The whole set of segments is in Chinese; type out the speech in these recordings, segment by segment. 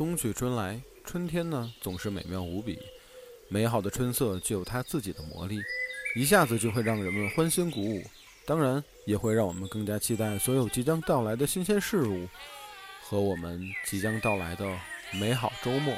冬去春来，春天呢总是美妙无比。美好的春色具有它自己的魔力，一下子就会让人们欢欣鼓舞。当然，也会让我们更加期待所有即将到来的新鲜事物和我们即将到来的美好周末。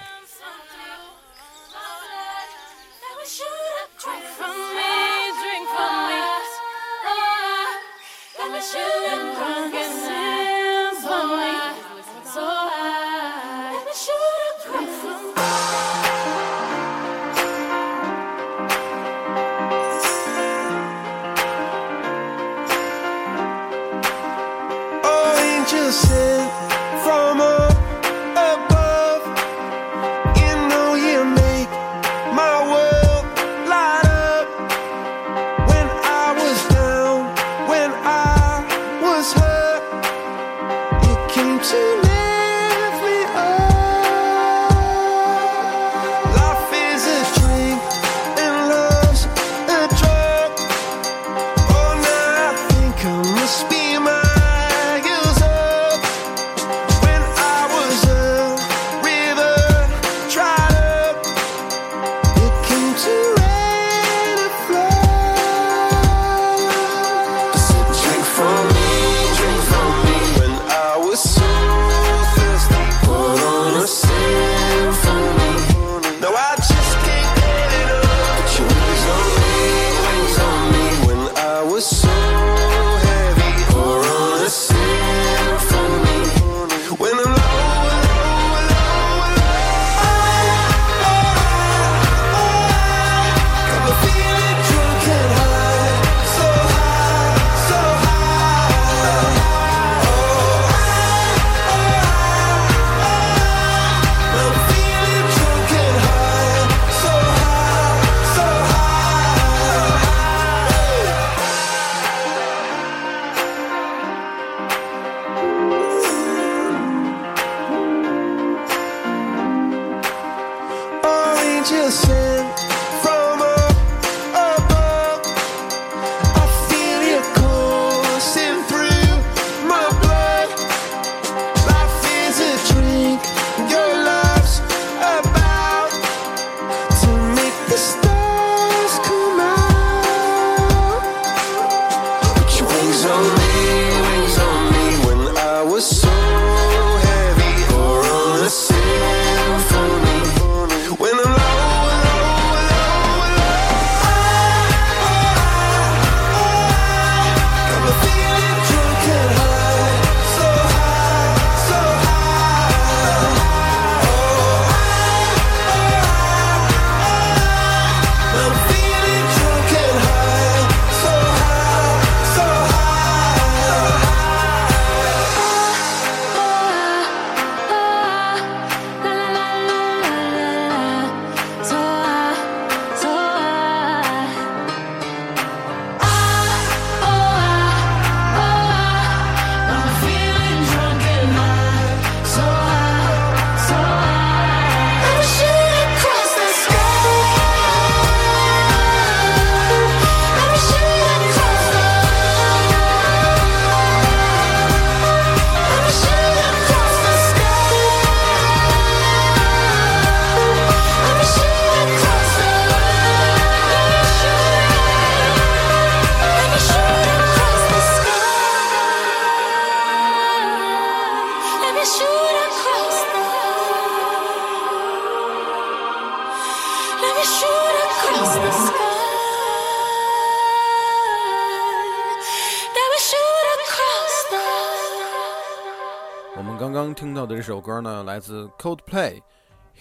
Coldplay，《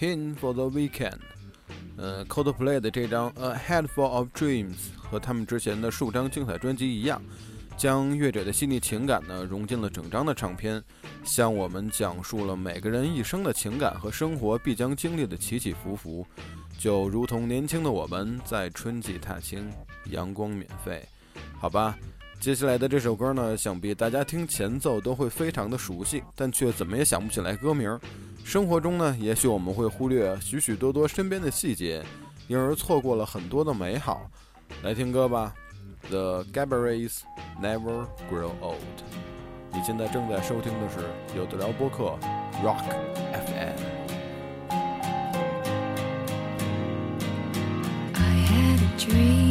Hymn for the Weekend》。呃，Coldplay 的这张《A Headful of Dreams》和他们之前的数张精彩专辑一样，将乐者的细腻情感呢融进了整张的唱片，向我们讲述了每个人一生的情感和生活必将经历的起起伏伏，就如同年轻的我们在春季踏青，阳光免费，好吧。接下来的这首歌呢，想必大家听前奏都会非常的熟悉，但却怎么也想不起来歌名。生活中呢，也许我们会忽略许许多多身边的细节，因而错过了很多的美好。来听歌吧，《The g a b r i e s Never Grow Old》。你现在正在收听的是有的聊播客 Rock FM。dream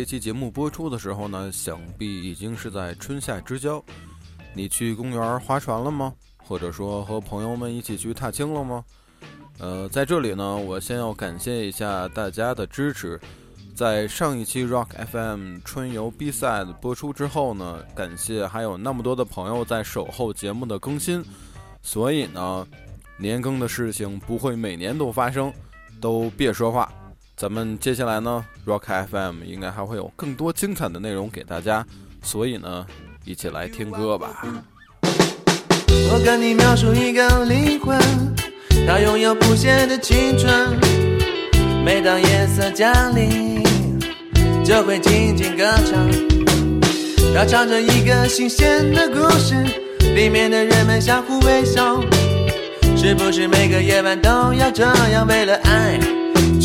这期节目播出的时候呢，想必已经是在春夏之交。你去公园划船了吗？或者说和朋友们一起去踏青了吗？呃，在这里呢，我先要感谢一下大家的支持。在上一期 Rock FM 春游 B 赛播出之后呢，感谢还有那么多的朋友在守候节目的更新。所以呢，年更的事情不会每年都发生，都别说话。咱们接下来呢，Rock FM 应该还会有更多精彩的内容给大家，所以呢，一起来听歌吧。我跟你描述一个灵魂，它拥有不谢的青春。每当夜色降临，就会静静歌唱。它唱着一个新鲜的故事，里面的人们相互微笑。是不是每个夜晚都要这样，为了爱？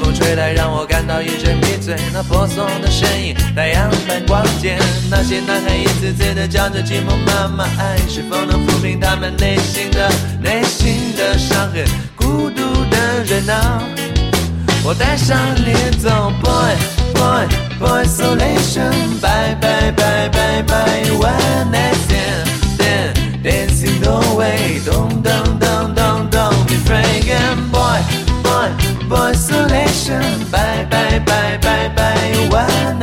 风吹来，让我感到一阵迷醉。那婆娑的身影，太阳般光洁。那些男孩一次次的叫着寂寞妈妈，爱是否能抚平他们内心的内心的伤痕？孤独的人啊，我带上你走，boy。boy, boy isolation. Bye, bye, bye, bye, bye. One night stand, then dancing no way. Don't, don't, don't, don't, don't be afraid. And boy, isolation. Bye, bye, bye, bye, bye. One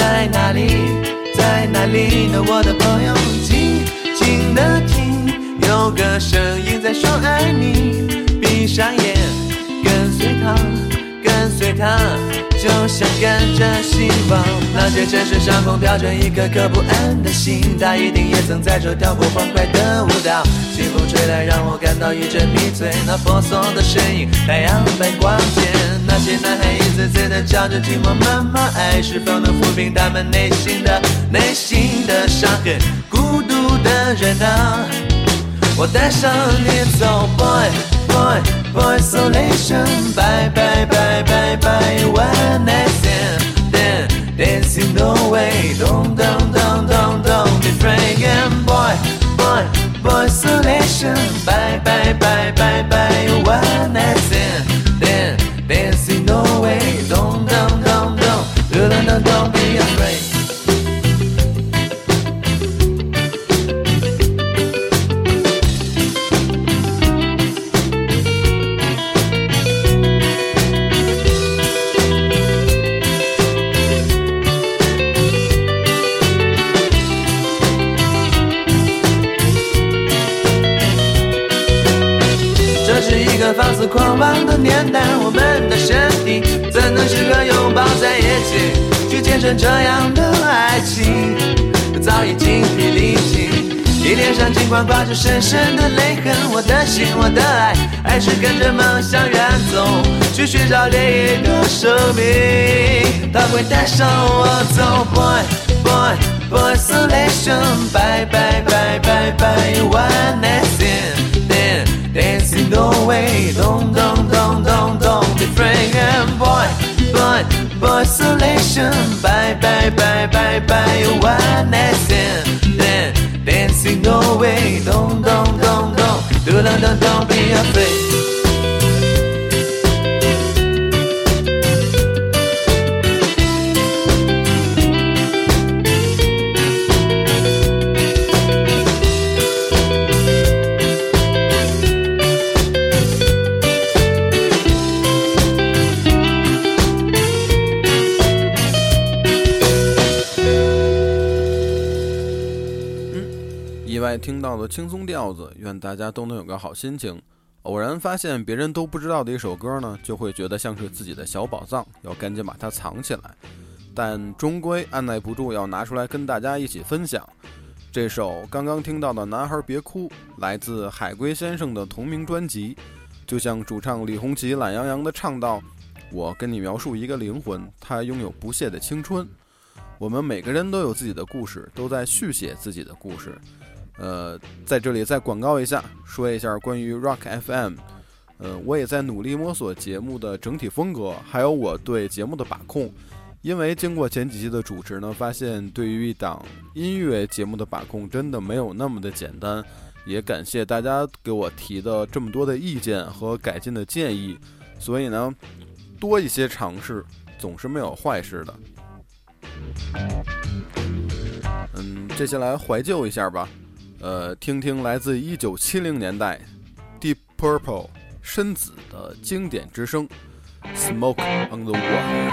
在哪里？在哪里呢，我的朋友？静静的听，有个声音在说爱你。闭上眼，跟随他，跟随他，就像跟着希望。那些城市上空飘着一颗颗不安的心，他一定也曾在这跳过欢快的舞蹈。清风吹来，让我感到一阵迷醉。那婆娑的身影，太阳般光洁。那些男孩一次次的叫着寂寞妈妈，爱是否能抚平他们内心的内心的伤痕？孤独的人啊，我带上你走，boy boy boy isolation，bye bye bye bye bye，one night stand，then dancing no way，don't don't don't don't don't be afraid，boy boy boy isolation，bye bye bye bye bye，one night Stand 这是一个放肆狂妄的年代，我们的身体怎能时刻拥抱在一起？这是一个放肆狂妄的年代，我们的身体怎能时刻拥抱在一起，去见证这样的爱情？早已精疲力尽，你脸上尽管挂着深深的泪痕。我的心，我的爱，还是跟着梦想远走，去寻找另一个生命。它会带上我走，boy boy boy isolation，bye bye bye bye bye，one night stand，then dancing no way，don't don't don't don't don't be afraid，boy boy isolation，bye bye。bye bye bye bye one night stand then dancing away. Don't don't don't don't. Don't don't don't be afraid 轻松调子，愿大家都能有个好心情。偶然发现别人都不知道的一首歌呢，就会觉得像是自己的小宝藏，要赶紧把它藏起来。但终归按耐不住要拿出来跟大家一起分享。这首刚刚听到的《男孩别哭》来自海龟先生的同名专辑，就像主唱李红旗懒洋洋地唱道：“我跟你描述一个灵魂，它拥有不懈的青春。我们每个人都有自己的故事，都在续写自己的故事。”呃，在这里再广告一下，说一下关于 Rock FM。呃，我也在努力摸索节目的整体风格，还有我对节目的把控。因为经过前几期的主持呢，发现对于一档音乐节目的把控真的没有那么的简单。也感谢大家给我提的这么多的意见和改进的建议。所以呢，多一些尝试总是没有坏事的。嗯，接下来怀旧一下吧。呃，听听来自一九七零年代 Deep Purple 深紫的经典之声《Smoke on the Water》。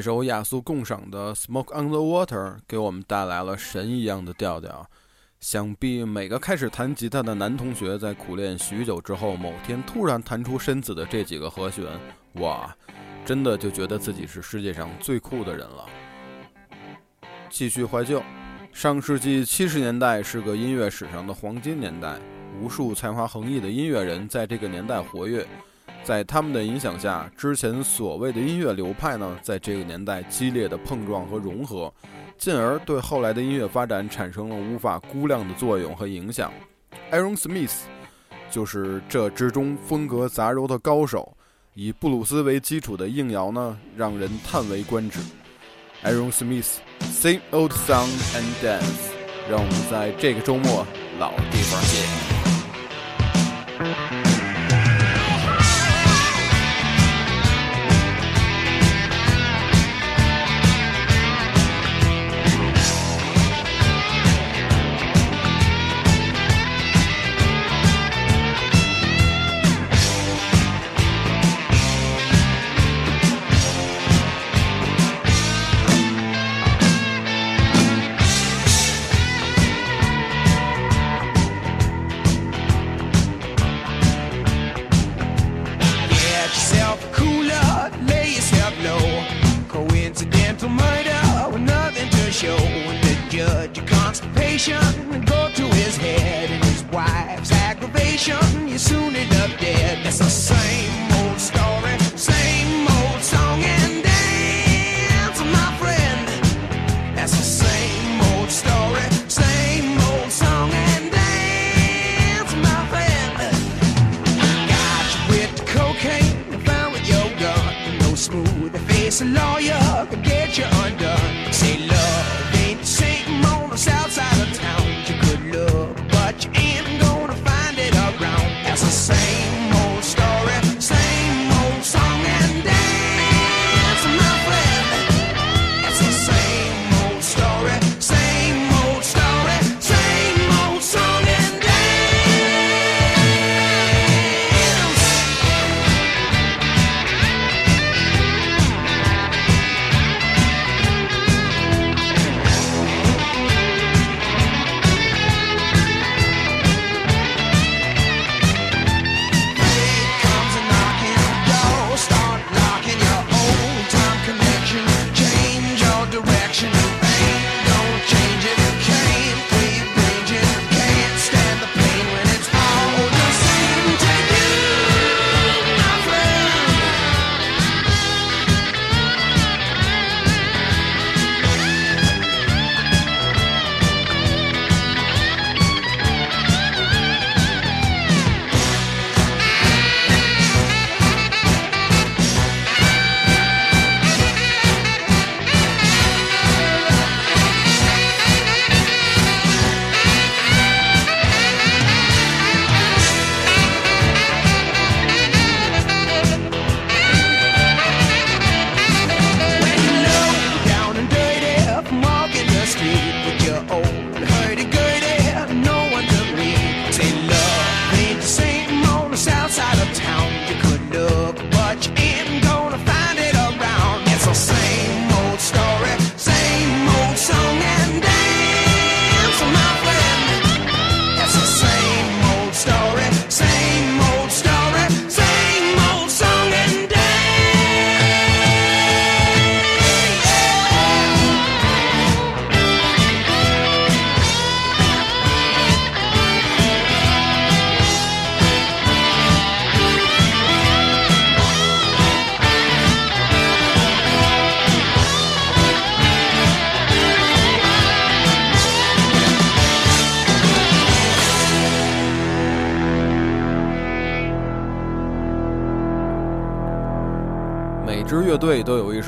这首雅俗共赏的《Smoke on the Water》给我们带来了神一样的调调。想必每个开始弹吉他的男同学，在苦练许久之后，某天突然弹出身子的这几个和弦，哇，真的就觉得自己是世界上最酷的人了。继续怀旧，上世纪七十年代是个音乐史上的黄金年代，无数才华横溢的音乐人在这个年代活跃。在他们的影响下，之前所谓的音乐流派呢，在这个年代激烈的碰撞和融合，进而对后来的音乐发展产生了无法估量的作用和影响。Aaron Smith 就是这之中风格杂糅的高手，以布鲁斯为基础的硬摇呢，让人叹为观止。Aaron Smith，Same Old Song and Dance，让我们在这个周末老地方见。支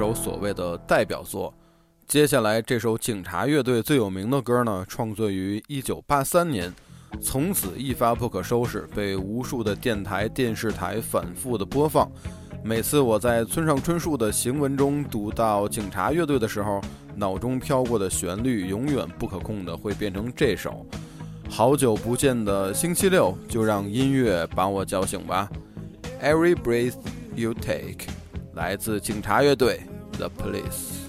首所谓的代表作，接下来这首警察乐队最有名的歌呢，创作于1983年，从此一发不可收拾，被无数的电台、电视台反复的播放。每次我在村上春树的行文中读到警察乐队的时候，脑中飘过的旋律永远不可控的会变成这首。好久不见的星期六，就让音乐把我叫醒吧。Every breath you take。来自警察乐队 The Police。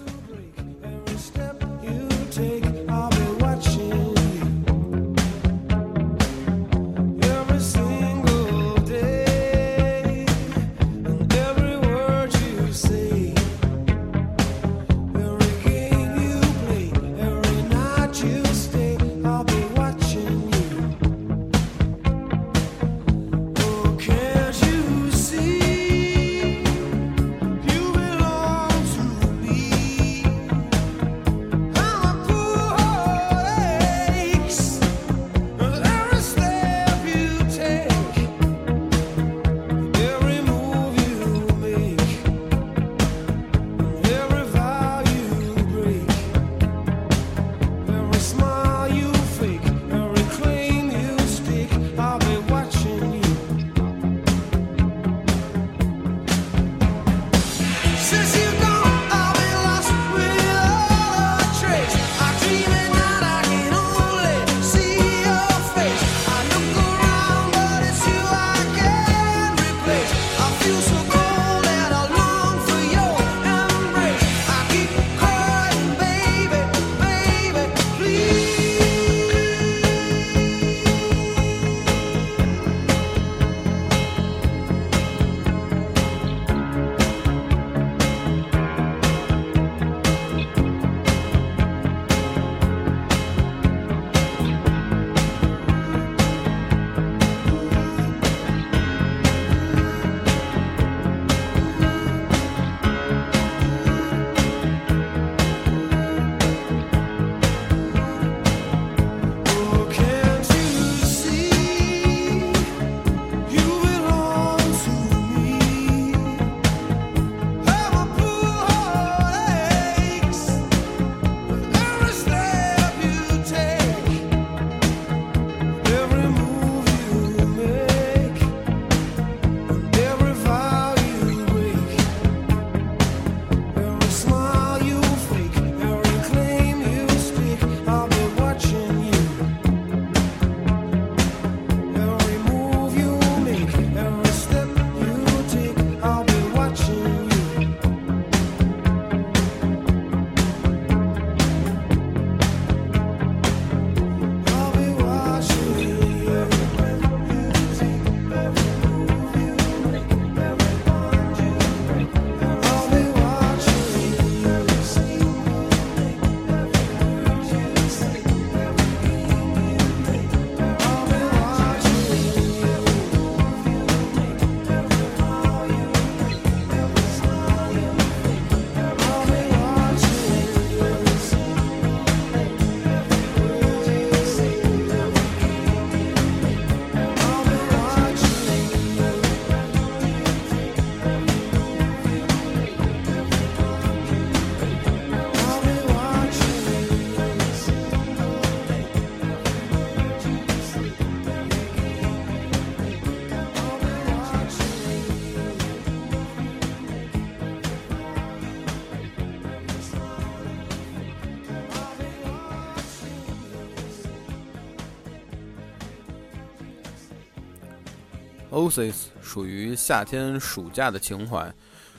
Oasis 属于夏天暑假的情怀，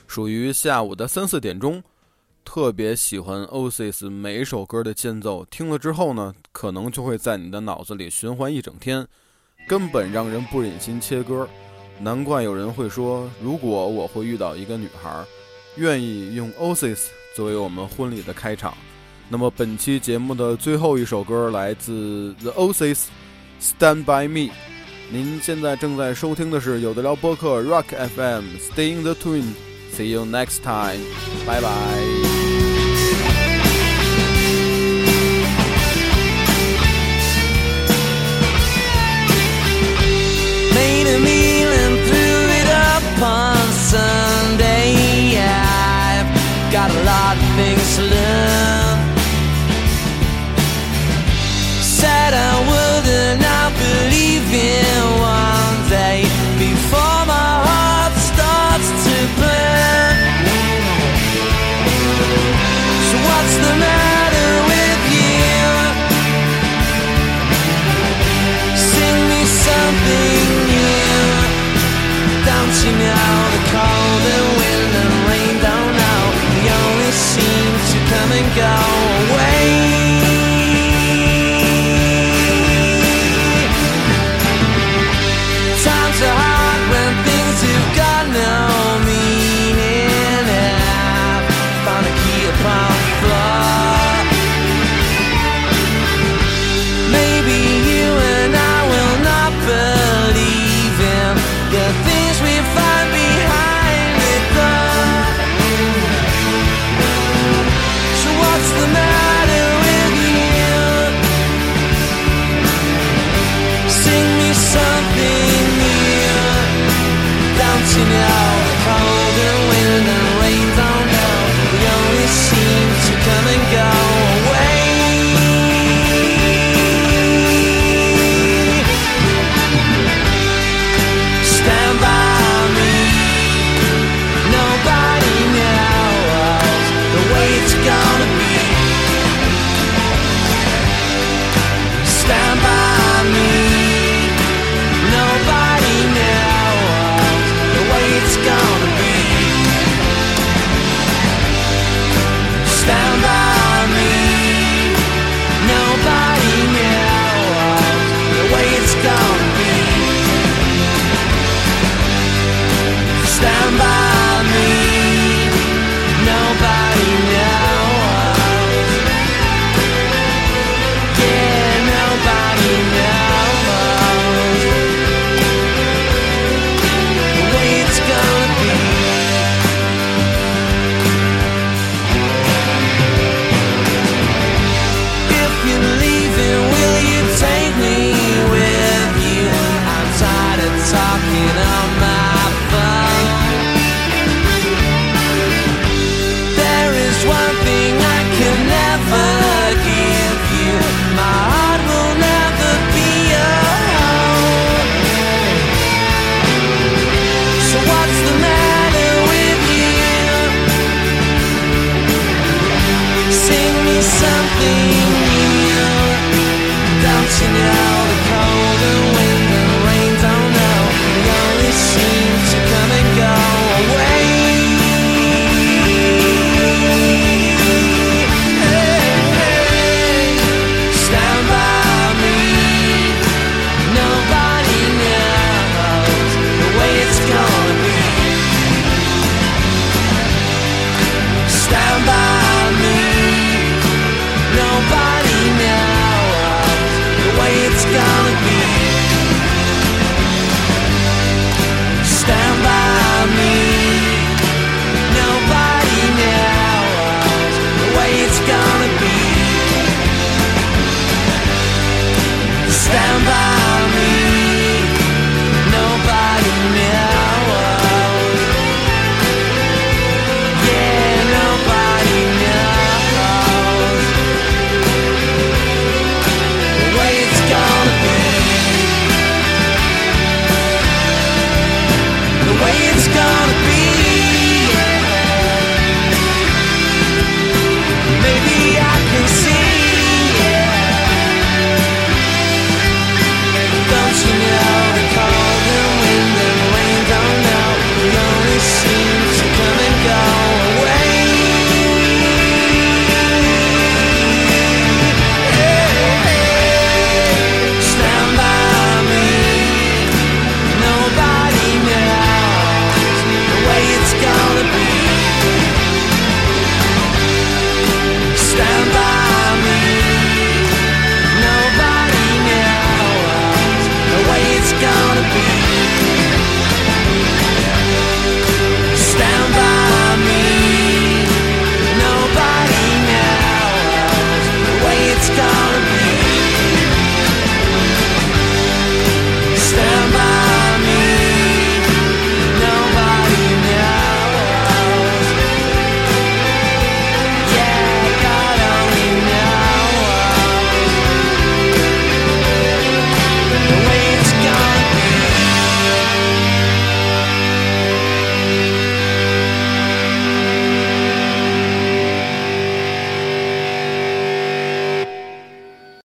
属于下午的三四点钟。特别喜欢 Oasis 每一首歌的间奏，听了之后呢，可能就会在你的脑子里循环一整天，根本让人不忍心切歌。难怪有人会说，如果我会遇到一个女孩，愿意用 Oasis 作为我们婚礼的开场。那么本期节目的最后一首歌来自 The Oasis，《Stand by Me》。您现在正在收听的是有的聊播客 Rock FM，Stay in the Twin，See you next time，拜拜。